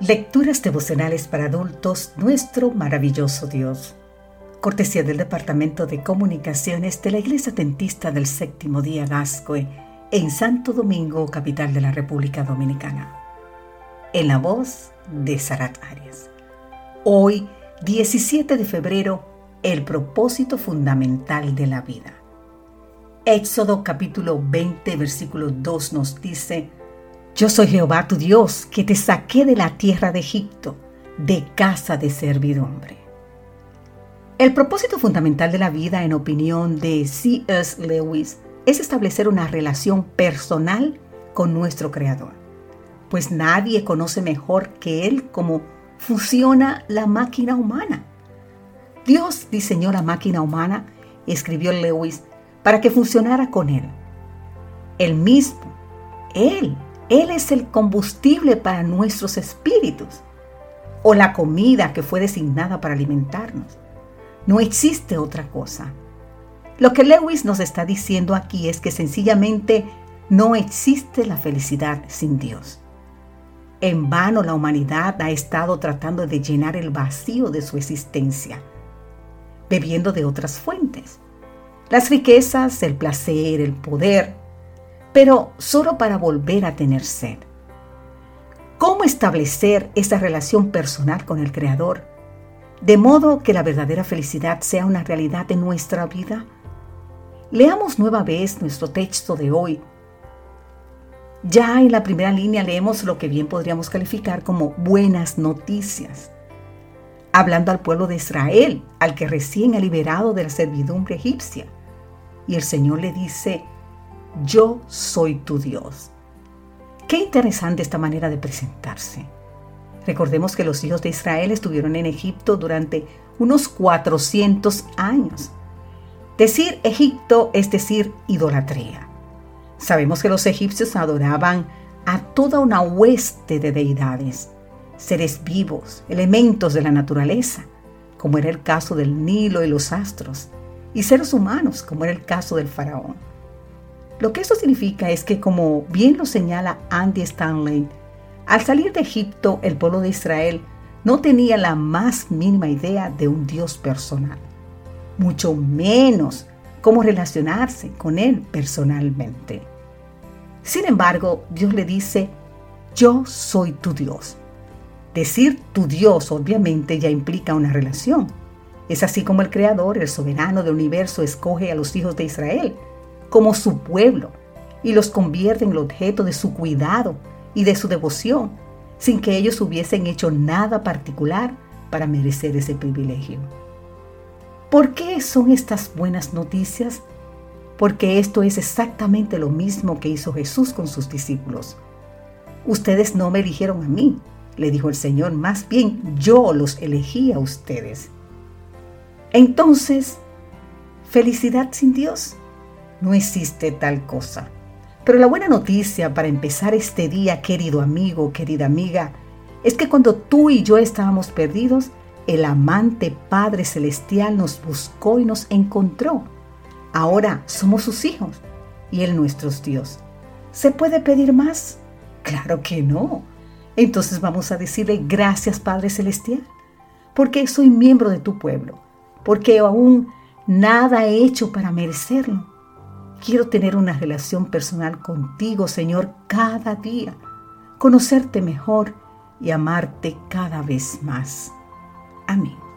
Lecturas devocionales para adultos, nuestro maravilloso Dios. Cortesía del Departamento de Comunicaciones de la Iglesia Tentista del Séptimo Día Gascue, en Santo Domingo, capital de la República Dominicana. En la voz de Sarat Arias. Hoy, 17 de febrero, el propósito fundamental de la vida. Éxodo capítulo 20, versículo 2 nos dice, yo soy Jehová tu Dios, que te saqué de la tierra de Egipto, de casa de servidumbre. El propósito fundamental de la vida, en opinión de C.S. Lewis, es establecer una relación personal con nuestro Creador, pues nadie conoce mejor que Él cómo funciona la máquina humana. Dios diseñó la máquina humana, escribió Lewis, para que funcionara con Él. Él mismo, Él él es el combustible para nuestros espíritus o la comida que fue designada para alimentarnos. No existe otra cosa. Lo que Lewis nos está diciendo aquí es que sencillamente no existe la felicidad sin Dios. En vano la humanidad ha estado tratando de llenar el vacío de su existencia, bebiendo de otras fuentes. Las riquezas, el placer, el poder, pero solo para volver a tener sed. ¿Cómo establecer esa relación personal con el Creador? De modo que la verdadera felicidad sea una realidad en nuestra vida. Leamos nueva vez nuestro texto de hoy. Ya en la primera línea leemos lo que bien podríamos calificar como buenas noticias. Hablando al pueblo de Israel, al que recién ha liberado de la servidumbre egipcia. Y el Señor le dice, yo soy tu Dios. Qué interesante esta manera de presentarse. Recordemos que los hijos de Israel estuvieron en Egipto durante unos 400 años. Decir Egipto es decir idolatría. Sabemos que los egipcios adoraban a toda una hueste de deidades, seres vivos, elementos de la naturaleza, como era el caso del Nilo y los astros, y seres humanos, como era el caso del faraón. Lo que esto significa es que, como bien lo señala Andy Stanley, al salir de Egipto el pueblo de Israel no tenía la más mínima idea de un Dios personal, mucho menos cómo relacionarse con Él personalmente. Sin embargo, Dios le dice, yo soy tu Dios. Decir tu Dios obviamente ya implica una relación. Es así como el Creador, el soberano del universo, escoge a los hijos de Israel como su pueblo y los convierte en el objeto de su cuidado y de su devoción, sin que ellos hubiesen hecho nada particular para merecer ese privilegio. ¿Por qué son estas buenas noticias? Porque esto es exactamente lo mismo que hizo Jesús con sus discípulos. Ustedes no me eligieron a mí, le dijo el Señor, más bien yo los elegí a ustedes. Entonces, ¿felicidad sin Dios? No existe tal cosa. Pero la buena noticia para empezar este día, querido amigo, querida amiga, es que cuando tú y yo estábamos perdidos, el amante Padre Celestial nos buscó y nos encontró. Ahora somos sus hijos y Él nuestro Dios. ¿Se puede pedir más? Claro que no. Entonces vamos a decirle gracias Padre Celestial, porque soy miembro de tu pueblo, porque aún nada he hecho para merecerlo Quiero tener una relación personal contigo, Señor, cada día, conocerte mejor y amarte cada vez más. Amén.